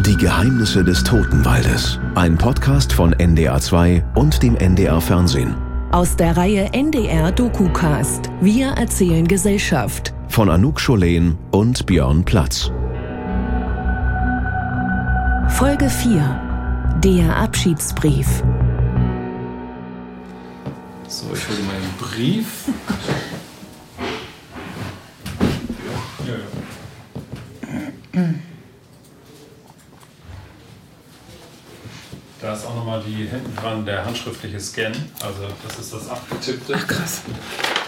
Die Geheimnisse des Totenwaldes. Ein Podcast von NDR2 und dem NDR Fernsehen. Aus der Reihe NDR DokuCast. Wir erzählen Gesellschaft. Von Anouk Scholen und Björn Platz. Folge 4. Der Abschiedsbrief. So, ich hole meinen Brief. Ja, ja. Da ist auch nochmal die hinten dran der handschriftliche Scan. Also das ist das abgetippte. Ach krass.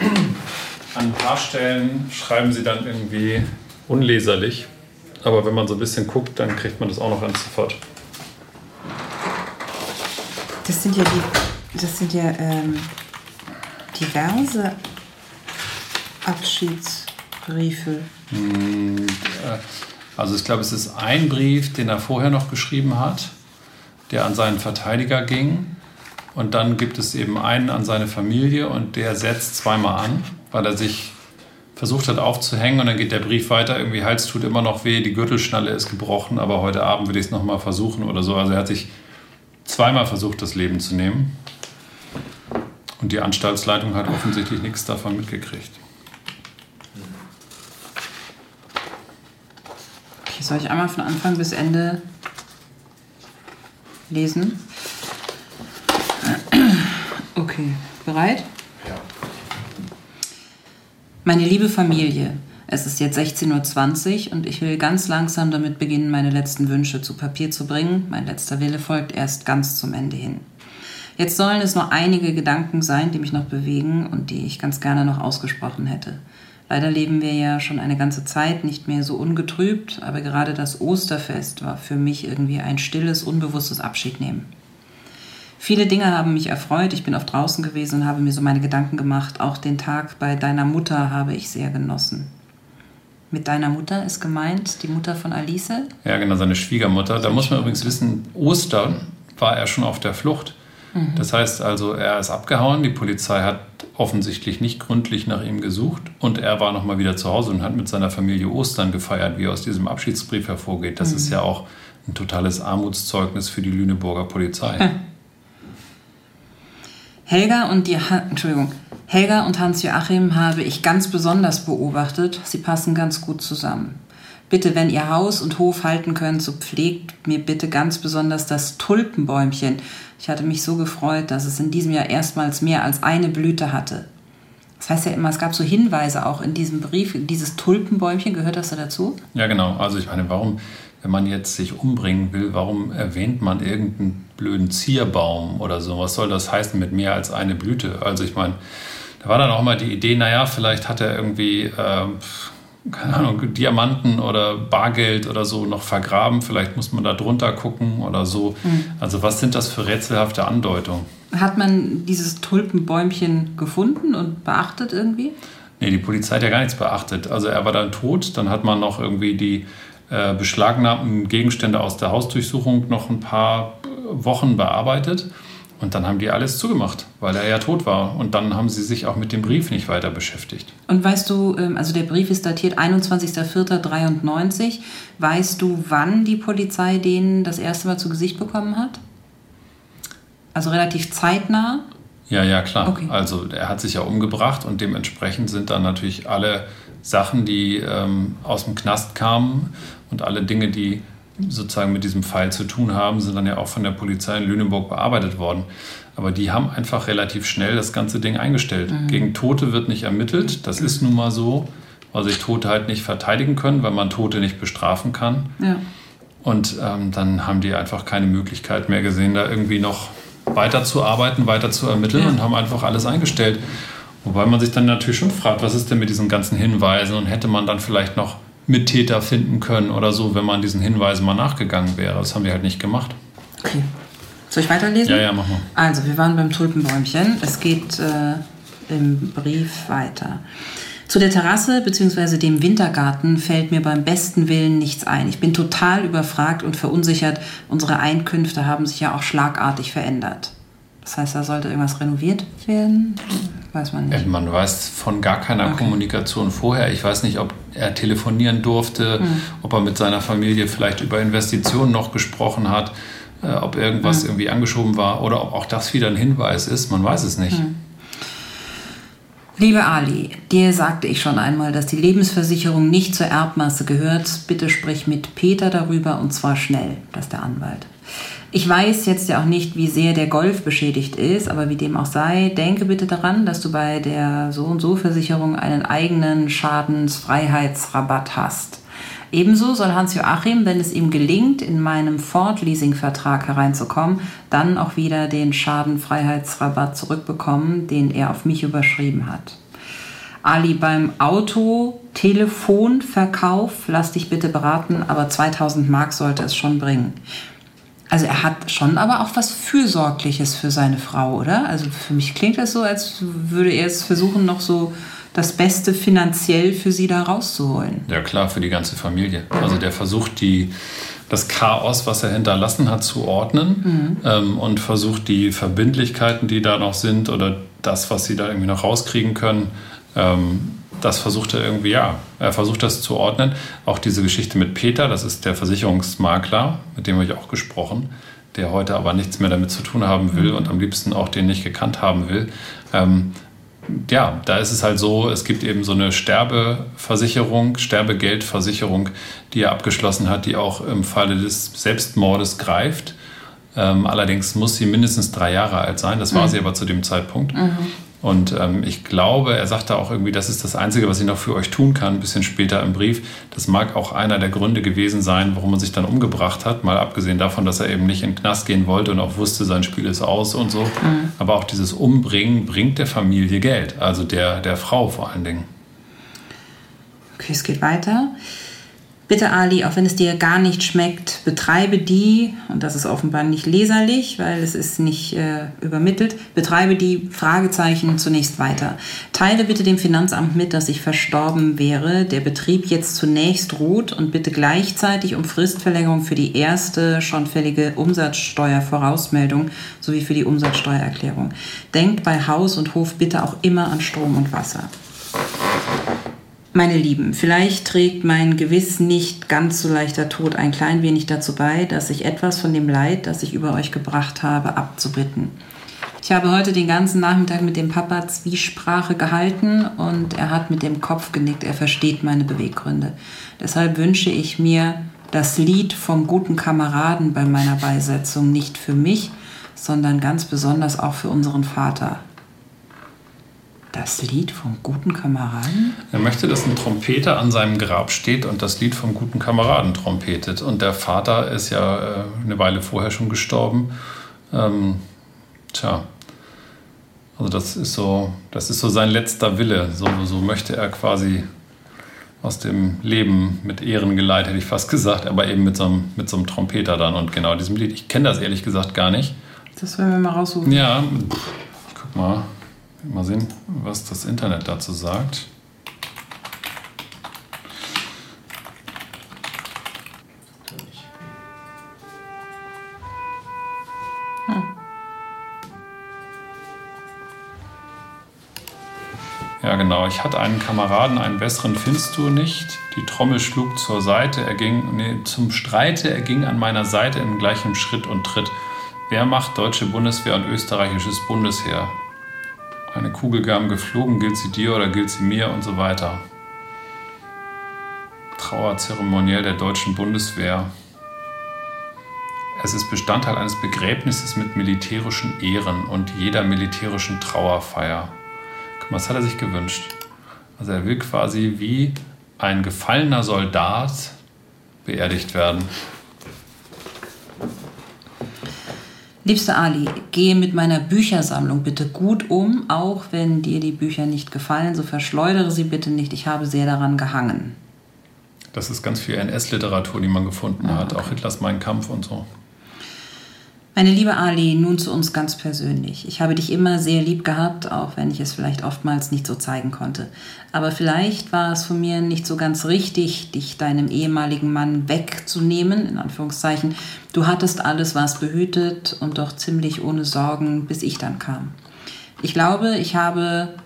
An ein paar Stellen schreiben sie dann irgendwie unleserlich. Aber wenn man so ein bisschen guckt, dann kriegt man das auch noch entziffert. Das sind ja die, das sind ja ähm, diverse Abschiedsbriefe. Also ich glaube, es ist ein Brief, den er vorher noch geschrieben hat, der an seinen Verteidiger ging. Und dann gibt es eben einen an seine Familie und der setzt zweimal an, weil er sich versucht hat aufzuhängen und dann geht der Brief weiter. Irgendwie Hals tut immer noch weh, die Gürtelschnalle ist gebrochen, aber heute Abend will ich es nochmal versuchen oder so. Also er hat sich zweimal versucht, das Leben zu nehmen. Und die Anstaltsleitung hat offensichtlich nichts davon mitgekriegt. Okay, soll ich einmal von Anfang bis Ende lesen? Okay, bereit? Ja. Meine liebe Familie, es ist jetzt 16.20 Uhr und ich will ganz langsam damit beginnen, meine letzten Wünsche zu Papier zu bringen. Mein letzter Wille folgt erst ganz zum Ende hin. Jetzt sollen es nur einige Gedanken sein, die mich noch bewegen und die ich ganz gerne noch ausgesprochen hätte. Leider leben wir ja schon eine ganze Zeit nicht mehr so ungetrübt, aber gerade das Osterfest war für mich irgendwie ein stilles, unbewusstes Abschiednehmen. Viele Dinge haben mich erfreut, ich bin oft draußen gewesen und habe mir so meine Gedanken gemacht. Auch den Tag bei deiner Mutter habe ich sehr genossen. Mit deiner Mutter ist gemeint die Mutter von Alice? Ja, genau, seine Schwiegermutter. Da muss man übrigens wissen, Ostern war er schon auf der Flucht. Das heißt also, er ist abgehauen, die Polizei hat offensichtlich nicht gründlich nach ihm gesucht und er war nochmal wieder zu Hause und hat mit seiner Familie Ostern gefeiert, wie aus diesem Abschiedsbrief hervorgeht. Das ist ja auch ein totales Armutszeugnis für die Lüneburger Polizei. Helga und die ha Entschuldigung. Helga und Hans-Joachim habe ich ganz besonders beobachtet. Sie passen ganz gut zusammen. Bitte, wenn ihr Haus und Hof halten könnt, so pflegt mir bitte ganz besonders das Tulpenbäumchen. Ich hatte mich so gefreut, dass es in diesem Jahr erstmals mehr als eine Blüte hatte. Das heißt ja immer, es gab so Hinweise auch in diesem Brief. Dieses Tulpenbäumchen, gehört das da dazu? Ja, genau. Also ich meine, warum, wenn man jetzt sich umbringen will, warum erwähnt man irgendeinen blöden Zierbaum oder so? Was soll das heißen mit mehr als eine Blüte? Also ich meine, da war dann auch mal die Idee, naja, vielleicht hat er irgendwie, ähm, keine Ahnung, Diamanten oder Bargeld oder so noch vergraben. Vielleicht muss man da drunter gucken oder so. Also was sind das für rätselhafte Andeutungen? Hat man dieses Tulpenbäumchen gefunden und beachtet irgendwie? Nee, die Polizei hat ja gar nichts beachtet. Also er war dann tot, dann hat man noch irgendwie die äh, beschlagnahmten Gegenstände aus der Hausdurchsuchung noch ein paar Wochen bearbeitet und dann haben die alles zugemacht, weil er ja tot war. Und dann haben sie sich auch mit dem Brief nicht weiter beschäftigt. Und weißt du, ähm, also der Brief ist datiert 21.04.93. Weißt du, wann die Polizei den das erste Mal zu Gesicht bekommen hat? Also relativ zeitnah? Ja, ja, klar. Okay. Also er hat sich ja umgebracht und dementsprechend sind dann natürlich alle Sachen, die ähm, aus dem Knast kamen und alle Dinge, die sozusagen mit diesem Fall zu tun haben, sind dann ja auch von der Polizei in Lüneburg bearbeitet worden. Aber die haben einfach relativ schnell das ganze Ding eingestellt. Gegen Tote wird nicht ermittelt. Das ist nun mal so, weil sich Tote halt nicht verteidigen können, weil man Tote nicht bestrafen kann. Ja. Und ähm, dann haben die einfach keine Möglichkeit mehr gesehen, da irgendwie noch weiterzuarbeiten, weiter zu ermitteln Ja. und haben einfach alles eingestellt. Wobei man sich dann natürlich schon fragt, was ist denn mit diesen ganzen Hinweisen und hätte man dann vielleicht noch Mittäter finden können oder so, wenn man diesen Hinweisen mal nachgegangen wäre. Das haben die halt nicht gemacht. Okay. Soll ich weiterlesen? Ja, ja, mach mal. Also, wir waren beim Tulpenbäumchen. Es geht äh, im Brief weiter. Zu der Terrasse bzw. dem Wintergarten fällt mir beim besten Willen nichts ein. Ich bin total überfragt und verunsichert. Unsere Einkünfte haben sich ja auch schlagartig verändert. Das heißt, da sollte irgendwas renoviert werden? Weiß man nicht. Man weiß von gar keiner Okay. Kommunikation vorher. Ich weiß nicht, ob er telefonieren durfte, mhm. ob er mit seiner Familie vielleicht über Investitionen noch gesprochen hat, äh, ob irgendwas mhm. irgendwie angeschoben war oder ob auch das wieder ein Hinweis ist. Man weiß es nicht. Mhm. Liebe Ali, dir sagte ich schon einmal, dass die Lebensversicherung nicht zur Erbmasse gehört. Bitte sprich mit Peter darüber und zwar schnell, das ist der Anwalt. Ich weiß jetzt ja auch nicht, wie sehr der Golf beschädigt ist, aber wie dem auch sei, denke bitte daran, dass du bei der So und So Versicherung einen eigenen Schadensfreiheitsrabatt hast. Ebenso soll Hans-Joachim, wenn es ihm gelingt, in meinem Ford-Leasing-Vertrag hereinzukommen, dann auch wieder den Schadenfreiheitsrabatt zurückbekommen, den er auf mich überschrieben hat. Ali, beim Auto-Telefonverkauf, lass dich bitte beraten, aber 2000 Mark sollte es schon bringen. Also er hat schon aber auch was Fürsorgliches für seine Frau, oder? Also für mich klingt das so, als würde er es versuchen, noch so das Beste finanziell für sie da rauszuholen. Ja klar, für die ganze Familie. Also der versucht die, das Chaos, was er hinterlassen hat, zu ordnen mhm. ähm, und versucht die Verbindlichkeiten, die da noch sind oder das, was sie da irgendwie noch rauskriegen können, ähm, das versucht er irgendwie, ja, er versucht das zu ordnen. Auch diese Geschichte mit Peter, das ist der Versicherungsmakler, mit dem habe ich auch gesprochen, der heute aber nichts mehr damit zu tun haben will mhm. und am liebsten auch den nicht gekannt haben will. Ähm, ja, da ist es halt so, es gibt eben so eine Sterbeversicherung, Sterbegeldversicherung, die er abgeschlossen hat, die auch im Falle des Selbstmordes greift. Ähm, allerdings muss sie mindestens drei Jahre alt sein, das war mhm. sie aber zu dem Zeitpunkt. Mhm. Und ähm, ich glaube, er sagte auch irgendwie, das ist das Einzige, was ich noch für euch tun kann, ein bisschen später im Brief. Das mag auch einer der Gründe gewesen sein, warum er sich dann umgebracht hat. Mal abgesehen davon, dass er eben nicht in den Knast gehen wollte und auch wusste, sein Spiel ist aus und so. Mhm. Aber auch dieses Umbringen bringt der Familie Geld, also der, der Frau vor allen Dingen. Okay, es geht weiter. Bitte Ali, auch wenn es dir gar nicht schmeckt, betreibe die, und das ist offenbar nicht leserlich, weil es ist nicht äh, übermittelt, betreibe die Fragezeichen zunächst weiter. Teile bitte dem Finanzamt mit, dass ich verstorben wäre, der Betrieb jetzt zunächst ruht und bitte gleichzeitig um Fristverlängerung für die erste schon fällige Umsatzsteuervorausmeldung sowie für die Umsatzsteuererklärung. Denkt bei Haus und Hof bitte auch immer an Strom und Wasser. Meine Lieben, vielleicht trägt mein gewiss nicht ganz so leichter Tod ein klein wenig dazu bei, dass ich etwas von dem Leid, das ich über euch gebracht habe, abzubitten. Ich habe heute den ganzen Nachmittag mit dem Papa Zwiesprache gehalten und er hat mit dem Kopf genickt, er versteht meine Beweggründe. Deshalb wünsche ich mir das Lied vom guten Kameraden bei meiner Beisetzung nicht für mich, sondern ganz besonders auch für unseren Vater. Das Lied vom guten Kameraden? Er möchte, dass ein Trompeter an seinem Grab steht und das Lied vom guten Kameraden trompetet. Und der Vater ist ja äh, eine Weile vorher schon gestorben. Ähm, tja, also das ist so, das ist so sein letzter Wille. So, so möchte er quasi aus dem Leben mit Ehren geleitet, hätte ich fast gesagt, aber eben mit so einem, mit so einem Trompeter dann und genau diesem Lied. Ich kenne das ehrlich gesagt gar nicht. Das werden wir mal raussuchen. Ja, ich guck mal. Mal sehen, was das Internet dazu sagt. Ja, genau. Ich hatte einen Kameraden, einen besseren findest du nicht. Die Trommel schlug zur Seite, er ging, nee, zum Streite, er ging an meiner Seite in gleichem Schritt und Tritt. Wehrmacht, deutsche Bundeswehr und österreichisches Bundesheer eine Kugelgaben geflogen, gilt sie dir oder gilt sie mir und so weiter. Trauerzeremoniell der deutschen Bundeswehr. Es ist Bestandteil eines Begräbnisses mit militärischen Ehren und jeder militärischen Trauerfeier. Was hat er sich gewünscht? Also er will quasi wie ein gefallener Soldat beerdigt werden. Liebster Ali, gehe mit meiner Büchersammlung bitte gut um, auch wenn dir die Bücher nicht gefallen, so verschleudere sie bitte nicht. Ich habe sehr daran gehangen. Das ist ganz viel NS-Literatur, die man gefunden ah, hat, auch Hitlers Mein Kampf und so. Meine liebe Ali, nun zu uns ganz persönlich. Ich habe dich immer sehr lieb gehabt, auch wenn ich es vielleicht oftmals nicht so zeigen konnte. Aber vielleicht war es von mir nicht so ganz richtig, dich deinem ehemaligen Mann wegzunehmen, in Anführungszeichen. Du hattest alles, was behütet und doch ziemlich ohne Sorgen, bis ich dann kam. Ich glaube, ich habe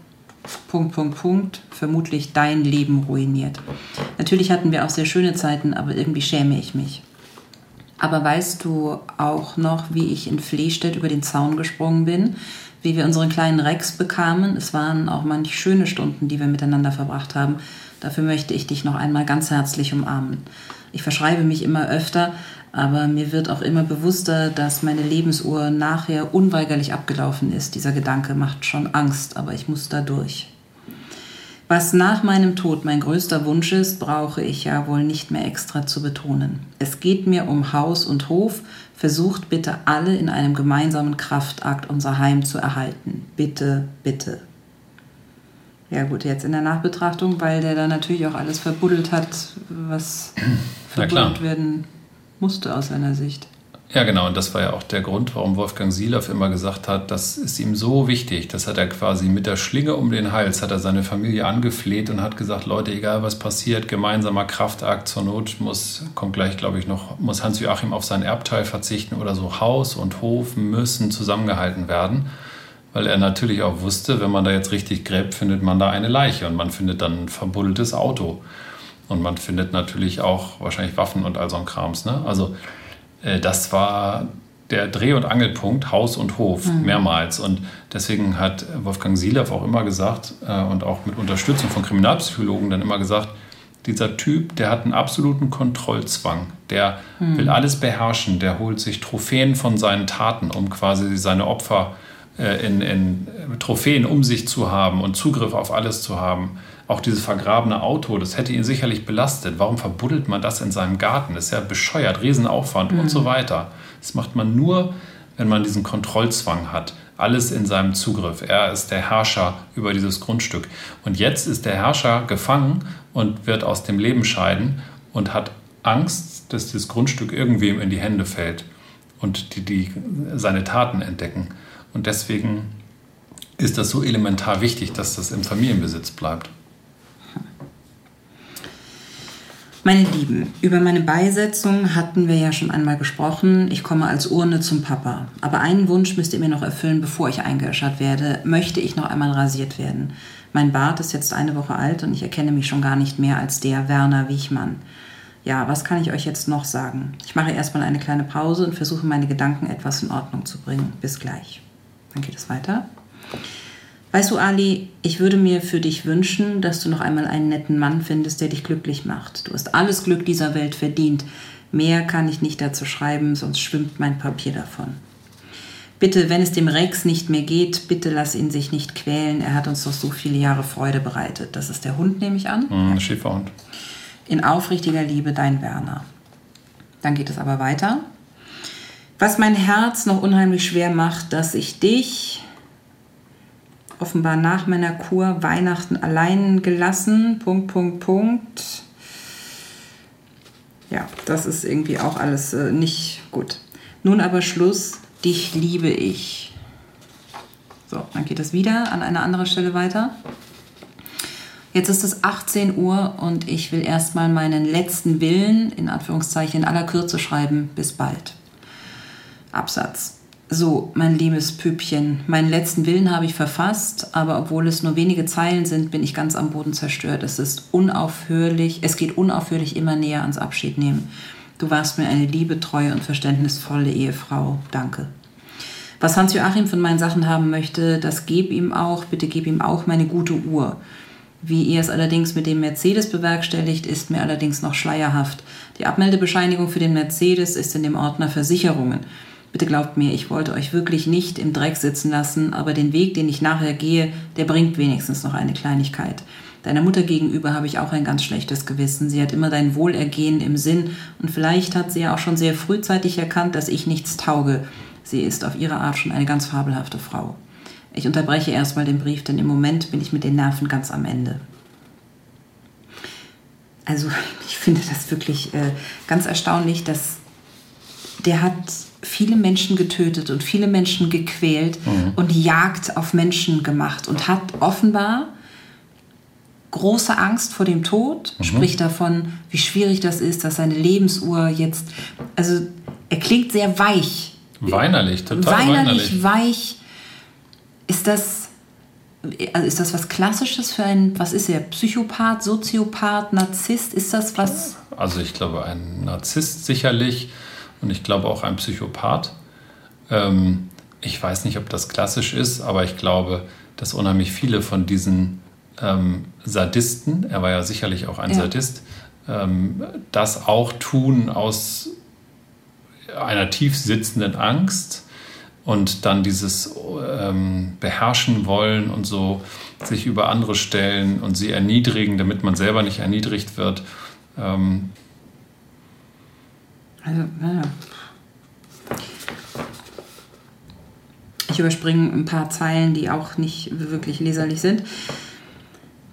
Punkt, Punkt, Punkt, vermutlich dein Leben ruiniert. Natürlich hatten wir auch sehr schöne Zeiten, aber irgendwie schäme ich mich. Aber weißt du auch noch, wie ich in Flehstedt über den Zaun gesprungen bin? Wie wir unseren kleinen Rex bekamen? Es waren auch manch schöne Stunden, die wir miteinander verbracht haben. Dafür möchte ich dich noch einmal ganz herzlich umarmen. Ich verschreibe mich immer öfter, aber mir wird auch immer bewusster, dass meine Lebensuhr nachher unweigerlich abgelaufen ist. Dieser Gedanke macht schon Angst, aber ich muss da durch. Was nach meinem Tod mein größter Wunsch ist, brauche ich ja wohl nicht mehr extra zu betonen. Es geht mir um Haus und Hof. Versucht bitte alle in einem gemeinsamen Kraftakt unser Heim zu erhalten. Bitte, bitte. Ja gut, jetzt in der Nachbetrachtung, weil der da natürlich auch alles verbuddelt hat, was verbuddelt werden musste aus seiner Sicht. Ja, genau. Und das war ja auch der Grund, warum Wolfgang Sielaff immer gesagt hat, das ist ihm so wichtig. Das hat er quasi mit der Schlinge um den Hals, hat er seine Familie angefleht und hat gesagt, Leute, egal was passiert, gemeinsamer Kraftakt zur Not muss, kommt gleich, glaube ich, noch, muss Hans-Joachim auf sein Erbteil verzichten oder so. Haus und Hof müssen zusammengehalten werden. Weil er natürlich auch wusste, wenn man da jetzt richtig gräbt, findet man da eine Leiche und man findet dann ein verbuddeltes Auto. Und man findet natürlich auch wahrscheinlich Waffen und all so ein Krams. Ne? Also das war der Dreh- und Angelpunkt Haus und Hof mhm. mehrmals. Und deswegen hat Wolfgang Sielev auch immer gesagt äh, und auch mit Unterstützung von Kriminalpsychologen dann immer gesagt, dieser Typ, der hat einen absoluten Kontrollzwang. Der mhm. will alles beherrschen. Der holt sich Trophäen von seinen Taten, um quasi seine Opfer äh, in, in Trophäen um sich zu haben und Zugriff auf alles zu haben. Auch dieses vergrabene Auto, das hätte ihn sicherlich belastet. Warum verbuddelt man das in seinem Garten? Das ist ja bescheuert, Riesenaufwand mhm. und so weiter. Das macht man nur, wenn man diesen Kontrollzwang hat. Alles in seinem Zugriff. Er ist der Herrscher über dieses Grundstück. Und jetzt ist der Herrscher gefangen und wird aus dem Leben scheiden und hat Angst, dass dieses Grundstück irgendwem in die Hände fällt und die, die seine Taten entdecken. Und deswegen ist das so elementar wichtig, dass das im Familienbesitz bleibt. Meine Lieben, über meine Beisetzung hatten wir ja schon einmal gesprochen. Ich komme als Urne zum Papa. Aber einen Wunsch müsst ihr mir noch erfüllen, bevor ich eingeäschert werde. Möchte ich noch einmal rasiert werden. Mein Bart ist jetzt eine Woche alt und ich erkenne mich schon gar nicht mehr als der Werner Wiechmann. Ja, was kann ich euch jetzt noch sagen? Ich mache erstmal eine kleine Pause und versuche meine Gedanken etwas in Ordnung zu bringen. Bis gleich. Dann geht es weiter. Weißt du, Ali, ich würde mir für dich wünschen, dass du noch einmal einen netten Mann findest, der dich glücklich macht. Du hast alles Glück dieser Welt verdient. Mehr kann ich nicht dazu schreiben, sonst schwimmt mein Papier davon. Bitte, wenn es dem Rex nicht mehr geht, bitte lass ihn sich nicht quälen. Er hat uns doch so viele Jahre Freude bereitet. Das ist der Hund, nehme ich an. Mhm, Schäferhund. In aufrichtiger Liebe, dein Werner. Dann geht es aber weiter. Was mein Herz noch unheimlich schwer macht, dass ich dich, offenbar nach meiner Kur Weihnachten allein gelassen. Punkt, Punkt, Punkt. Ja, das ist irgendwie auch alles äh, nicht gut. Nun aber Schluss. Dich liebe ich. So, dann geht es wieder an einer anderen Stelle weiter. Jetzt ist es 18 Uhr und ich will erstmal meinen letzten Willen in Anführungszeichen in aller Kürze schreiben. Bis bald. Absatz. So, mein liebes Püppchen, meinen letzten Willen habe ich verfasst, aber obwohl es nur wenige Zeilen sind, bin ich ganz am Boden zerstört. Es ist unaufhörlich, es geht unaufhörlich immer näher ans Abschiednehmen. Du warst mir eine liebe, treue und verständnisvolle Ehefrau. Danke. Was Hans-Joachim von meinen Sachen haben möchte, das geb ihm auch, bitte gib ihm auch meine gute Uhr. Wie ihr es allerdings mit dem Mercedes bewerkstelligt, ist mir allerdings noch schleierhaft. Die Abmeldebescheinigung für den Mercedes ist in dem Ordner Versicherungen. Bitte glaubt mir, ich wollte euch wirklich nicht im Dreck sitzen lassen, aber den Weg, den ich nachher gehe, der bringt wenigstens noch eine Kleinigkeit. Deiner Mutter gegenüber habe ich auch ein ganz schlechtes Gewissen. Sie hat immer dein Wohlergehen im Sinn und vielleicht hat sie ja auch schon sehr frühzeitig erkannt, dass ich nichts tauge. Sie ist auf ihre Art schon eine ganz fabelhafte Frau. Ich unterbreche erstmal den Brief, denn im Moment bin ich mit den Nerven ganz am Ende. Also ich finde das wirklich äh, ganz erstaunlich, dass der hat viele Menschen getötet und viele Menschen gequält mhm. und Jagd auf Menschen gemacht und hat offenbar große Angst vor dem Tod, mhm. spricht davon, wie schwierig das ist, dass seine Lebensuhr jetzt, also er klingt sehr weich. Weinerlich, total weinerlich. Weinerlich, weich. Ist das, also ist das was Klassisches für einen, was ist er, Psychopath, Soziopath, Narzisst? Ist das was? Also ich glaube, ein Narzisst sicherlich und ich glaube auch ein Psychopath. Ähm, ich weiß nicht, ob das klassisch ist, aber ich glaube, dass unheimlich viele von diesen ähm, Sadisten, er war ja sicherlich auch ein ja. Sadist, ähm, das auch tun aus einer tief sitzenden Angst und dann dieses ähm, beherrschen wollen und so sich über andere stellen und sie erniedrigen, damit man selber nicht erniedrigt wird. Also, ja. Ich überspringe ein paar Zeilen, die auch nicht wirklich leserlich sind.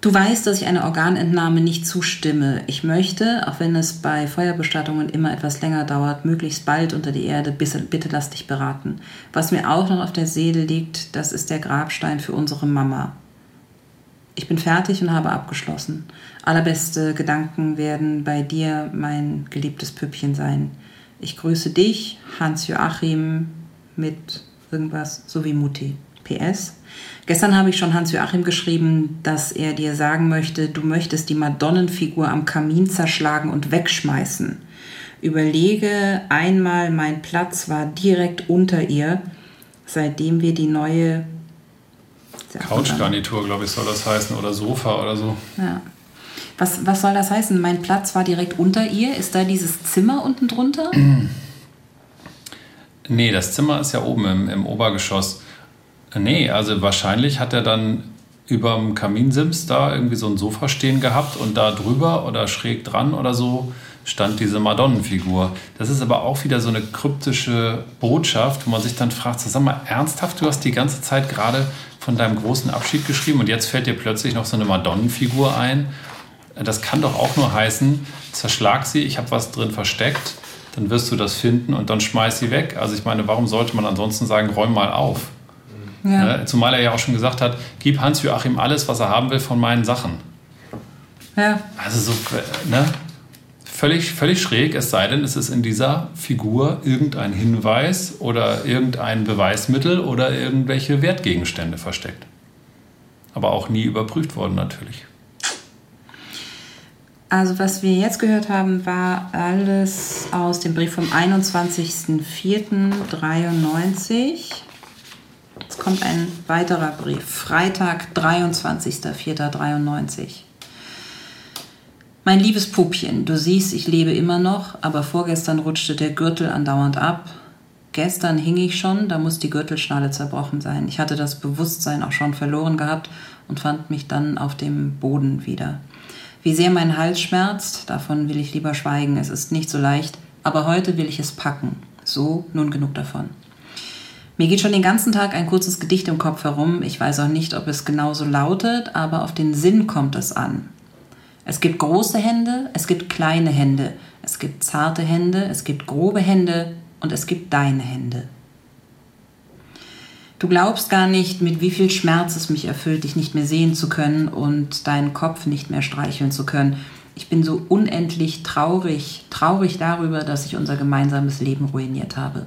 Du weißt, dass ich einer Organentnahme nicht zustimme. Ich möchte, auch wenn es bei Feuerbestattungen immer etwas länger dauert, möglichst bald unter die Erde. Bitte lass dich beraten. Was mir auch noch auf der Seele liegt, das ist der Grabstein für unsere Mama. Ich bin fertig und habe abgeschlossen. Allerbeste Gedanken werden bei dir mein geliebtes Püppchen sein. Ich grüße dich, Hans-Joachim, mit irgendwas, sowie Mutti. PS. Gestern habe ich schon Hans-Joachim geschrieben, dass er dir sagen möchte, du möchtest die Madonnenfigur am Kamin zerschlagen und wegschmeißen. Überlege einmal, mein Platz war direkt unter ihr, seitdem wir die neue Couchgarnitur, glaube ich, soll das heißen, oder Sofa oder so. Ja. Was, was soll das heißen? Mein Platz war direkt unter ihr. Ist da dieses Zimmer unten drunter? nee, das Zimmer ist ja oben im, im Obergeschoss. Nee, also wahrscheinlich hat er dann über dem Kaminsims da irgendwie so ein Sofa stehen gehabt und da drüber oder schräg dran oder so stand diese Madonnenfigur. Das ist aber auch wieder so eine kryptische Botschaft, wo man sich dann fragt, sag mal, ernsthaft, du hast die ganze Zeit gerade von deinem großen Abschied geschrieben und jetzt fällt dir plötzlich noch so eine Madonnenfigur ein. Das kann doch auch nur heißen, zerschlag sie, ich habe was drin versteckt, dann wirst du das finden und dann schmeiß sie weg. Also ich meine, warum sollte man ansonsten sagen, räum mal auf? Ja. Ne? Zumal er ja auch schon gesagt hat, gib Hans-Joachim alles, was er haben will von meinen Sachen. Ja. Also so, ne? Völlig, völlig schräg, es sei denn, es ist in dieser Figur irgendein Hinweis oder irgendein Beweismittel oder irgendwelche Wertgegenstände versteckt. Aber auch nie überprüft worden natürlich. Also was wir jetzt gehört haben, war alles aus dem Brief vom 21.04.93. Jetzt kommt ein weiterer Brief. Freitag, 23.04.93. Mein liebes Puppchen, du siehst, ich lebe immer noch, aber vorgestern rutschte der Gürtel andauernd ab. Gestern hing ich schon, da muss die Gürtelschnalle zerbrochen sein. Ich hatte das Bewusstsein auch schon verloren gehabt und fand mich dann auf dem Boden wieder. Wie sehr mein Hals schmerzt, davon will ich lieber schweigen, es ist nicht so leicht, aber heute will ich es packen. So, nun genug davon. Mir geht schon den ganzen Tag ein kurzes Gedicht im Kopf herum. Ich weiß auch nicht, ob es genauso lautet, aber auf den Sinn kommt es an. Es gibt große Hände, es gibt kleine Hände, es gibt zarte Hände, es gibt grobe Hände und es gibt deine Hände. Du glaubst gar nicht, mit wie viel Schmerz es mich erfüllt, dich nicht mehr sehen zu können und deinen Kopf nicht mehr streicheln zu können. Ich bin so unendlich traurig, traurig darüber, dass ich unser gemeinsames Leben ruiniert habe.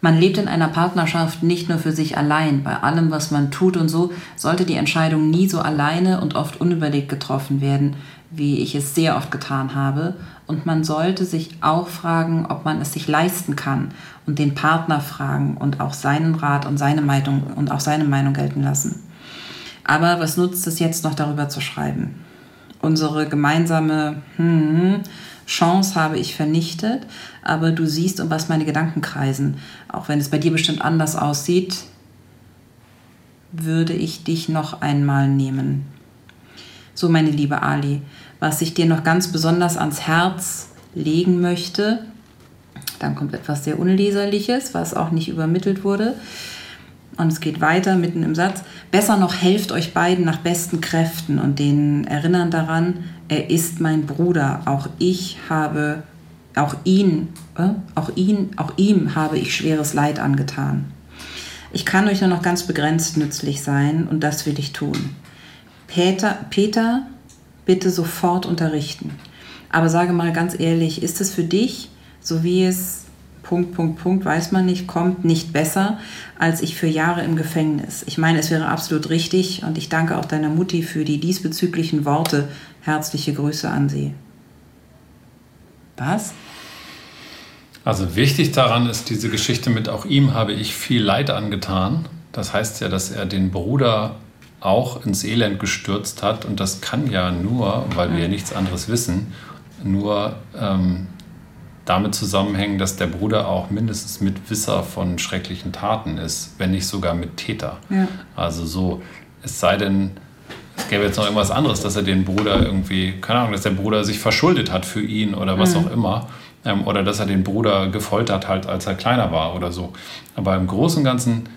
Man lebt in einer Partnerschaft nicht nur für sich allein. Bei allem, was man tut und so, sollte die Entscheidung nie so alleine und oft unüberlegt getroffen werden, wie ich es sehr oft getan habe. Und man sollte sich auch fragen, ob man es sich leisten kann und den Partner fragen und auch seinen Rat und seine Meinung und auch seine Meinung gelten lassen. Aber was nutzt es jetzt noch darüber zu schreiben? Unsere gemeinsame hm, Chance habe ich vernichtet, aber du siehst, um was meine Gedanken kreisen. Auch wenn es bei dir bestimmt anders aussieht, würde ich dich noch einmal nehmen. So, meine liebe Ali, was ich dir noch ganz besonders ans Herz legen möchte, dann kommt etwas sehr Unleserliches, was auch nicht übermittelt wurde. Und es geht weiter mitten im Satz. Besser noch helft euch beiden nach besten Kräften und denen erinnern daran, er ist mein Bruder. Auch ich habe, auch ihn, äh, auch ihn, auch ihm habe ich schweres Leid angetan. Ich kann euch nur noch ganz begrenzt nützlich sein und das will ich tun. Peter, Peter, bitte sofort unterrichten. Aber sage mal ganz ehrlich, ist es für dich, so wie es Punkt, Punkt, Punkt, weiß man nicht, kommt nicht besser als ich für Jahre im Gefängnis. Ich meine, es wäre absolut richtig und ich danke auch deiner Mutti für die diesbezüglichen Worte. Herzliche Grüße an sie. Was? Also wichtig daran ist diese Geschichte mit auch ihm habe ich viel Leid angetan. Das heißt ja, dass er den Bruder auch ins Elend gestürzt hat und das kann ja nur, weil wir ja nichts anderes wissen, nur ähm, damit zusammenhängen, dass der Bruder auch mindestens Mitwisser von schrecklichen Taten ist, wenn nicht sogar mit Täter. Ja. Also so, es sei denn, es gäbe jetzt noch irgendwas anderes, dass er den Bruder irgendwie, keine Ahnung, dass der Bruder sich verschuldet hat für ihn oder was mhm. auch immer. Ähm, oder dass er den Bruder gefoltert hat, als er kleiner war oder so. Aber im Großen und Ganzen,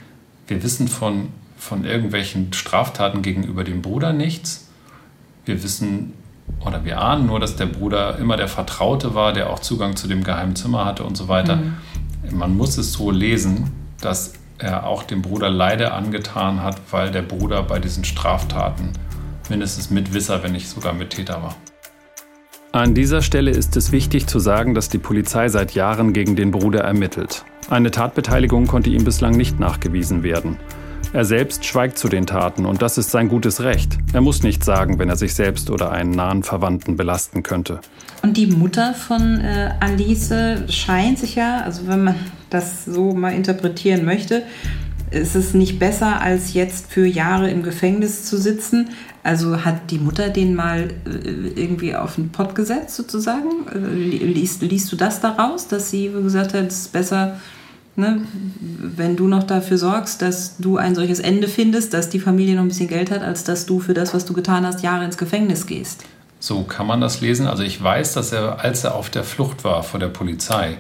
wir wissen von, von irgendwelchen Straftaten gegenüber dem Bruder nichts. Wir wissen oder wir ahnen nur, dass der Bruder immer der Vertraute war, der auch Zugang zu dem geheimen Zimmer hatte und so weiter. Mhm. Man muss es so lesen, dass er auch dem Bruder Leide angetan hat, weil der Bruder bei diesen Straftaten mindestens Mitwisser, wenn nicht sogar Mittäter war. An dieser Stelle ist es wichtig zu sagen, dass die Polizei seit Jahren gegen den Bruder ermittelt. Eine Tatbeteiligung konnte ihm bislang nicht nachgewiesen werden. Er selbst schweigt zu den Taten und das ist sein gutes Recht. Er muss nichts sagen, wenn er sich selbst oder einen nahen Verwandten belasten könnte. Und die Mutter von äh, Alice scheint sich ja, also wenn man das so mal interpretieren möchte, ist es nicht besser, als jetzt für Jahre im Gefängnis zu sitzen. Also hat die Mutter den mal äh, irgendwie auf den Pott gesetzt, sozusagen? Äh, liest, liest du das daraus, dass sie gesagt hat, es ist besser, Ne? Wenn du noch dafür sorgst, dass du ein solches Ende findest, dass die Familie noch ein bisschen Geld hat, als dass du für das, was du getan hast, Jahre ins Gefängnis gehst. So kann man das lesen. Also ich weiß, dass er, als er auf der Flucht war vor der Polizei,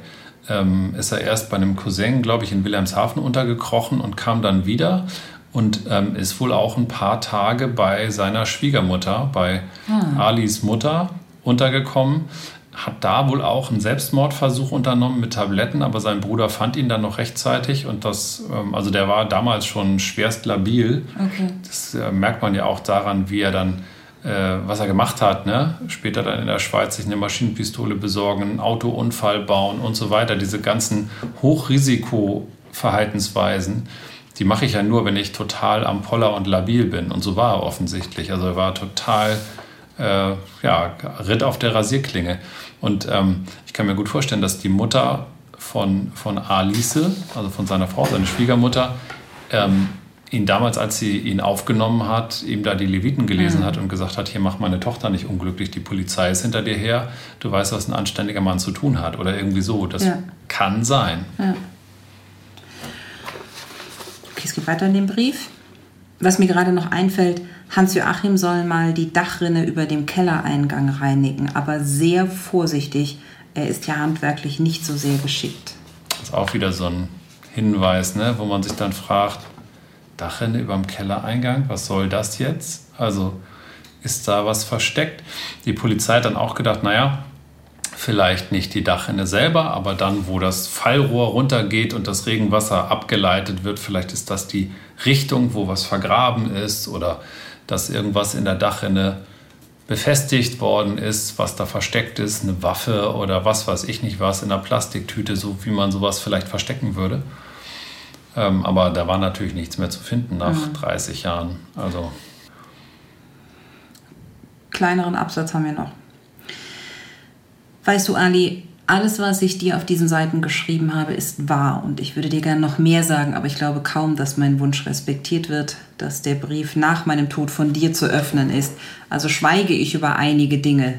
ähm, ist er erst bei einem Cousin, glaube ich, in Wilhelmshaven untergekrochen und kam dann wieder und ähm, ist wohl auch ein paar Tage bei seiner Schwiegermutter, bei ah. Alis Mutter untergekommen hat da wohl auch einen Selbstmordversuch unternommen mit Tabletten, aber sein Bruder fand ihn dann noch rechtzeitig und das, ähm, also der war damals schon schwerst labil. Okay. Das äh, merkt man ja auch daran, wie er dann, äh, was er gemacht hat, ne? Später dann in der Schweiz sich eine Maschinenpistole besorgen, einen Autounfall bauen und so weiter. Diese ganzen Hochrisikoverhaltensweisen, die mache ich ja nur, wenn ich total am Poller und labil bin. Und so war er offensichtlich. Also er war total äh, ja, ritt auf der Rasierklinge. Und ähm, ich kann mir gut vorstellen, dass die Mutter von, von Alice, also von seiner Frau, seine Schwiegermutter, ähm, ihn damals, als sie ihn aufgenommen hat, ihm da die Leviten gelesen mhm. hat und gesagt hat, hier mach meine Tochter nicht unglücklich, die Polizei ist hinter dir her, du weißt, was ein anständiger Mann zu tun hat oder irgendwie so. Das ja. kann sein. Ja. Okay, es geht weiter in dem Brief. Was mir gerade noch einfällt, Hans-Joachim soll mal die Dachrinne über dem Kellereingang reinigen, aber sehr vorsichtig. Er ist ja handwerklich nicht so sehr geschickt. Das ist auch wieder so ein Hinweis, ne, wo man sich dann fragt, Dachrinne über dem Kellereingang, was soll das jetzt? Also ist da was versteckt? Die Polizei hat dann auch gedacht, naja, vielleicht nicht die Dachrinne selber, aber dann, wo das Fallrohr runtergeht und das Regenwasser abgeleitet wird, vielleicht ist das die Richtung, wo was vergraben ist oder dass irgendwas in der Dachrinne befestigt worden ist, was da versteckt ist, eine Waffe oder was weiß ich nicht was in einer Plastiktüte, so wie man sowas vielleicht verstecken würde. Ähm, aber da war natürlich nichts mehr zu finden nach mhm. 30 Jahren. Also kleineren Absatz haben wir noch. Weißt du, Ali, alles, was ich dir auf diesen Seiten geschrieben habe, ist wahr und ich würde dir gerne noch mehr sagen, aber ich glaube kaum, dass mein Wunsch respektiert wird, dass der Brief nach meinem Tod von dir zu öffnen ist. Also schweige ich über einige Dinge.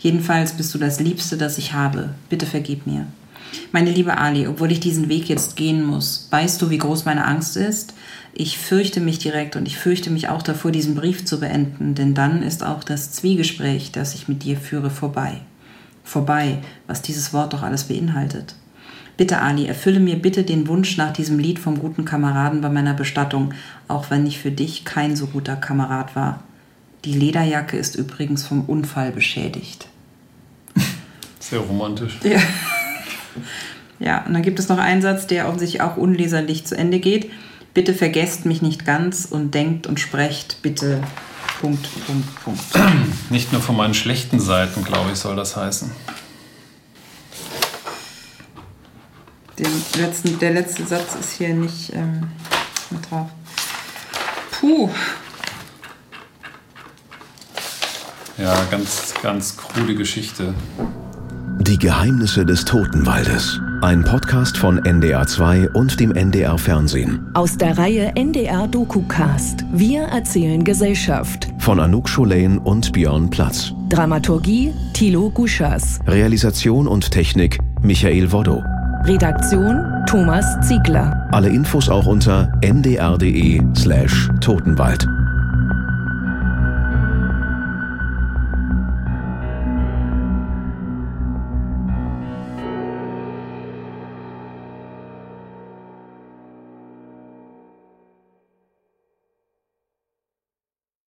Jedenfalls bist du das Liebste, das ich habe. Bitte vergib mir. Meine liebe Ali, obwohl ich diesen Weg jetzt gehen muss, weißt du, wie groß meine Angst ist? Ich fürchte mich direkt und ich fürchte mich auch davor, diesen Brief zu beenden, denn dann ist auch das Zwiegespräch, das ich mit dir führe, vorbei vorbei, was dieses Wort doch alles beinhaltet. Bitte, Ali, erfülle mir bitte den Wunsch nach diesem Lied vom guten Kameraden bei meiner Bestattung, auch wenn ich für dich kein so guter Kamerad war. Die Lederjacke ist übrigens vom Unfall beschädigt. Sehr romantisch. Ja. Ja, und dann gibt es noch einen Satz, der offensichtlich auch unleserlich zu Ende geht. Bitte vergesst mich nicht ganz und denkt und sprecht bitte Punkt, Punkt, Punkt. Nicht nur von meinen schlechten Seiten, glaube ich, soll das heißen. Den letzten, der letzte Satz ist hier nicht ähm, mit drauf. Puh. Ja, ganz, ganz krude Geschichte. Die Geheimnisse des Totenwaldes. Ein Podcast von NDR2 und dem NDR Fernsehen. Aus der Reihe NDR DokuCast. Wir erzählen Gesellschaft. Von Anouk Scholain und Björn Platz. Dramaturgie Thilo Guschas. Realisation und Technik Michael Woddo. Redaktion Thomas Ziegler. Alle Infos auch unter ndr.de slash Totenwald.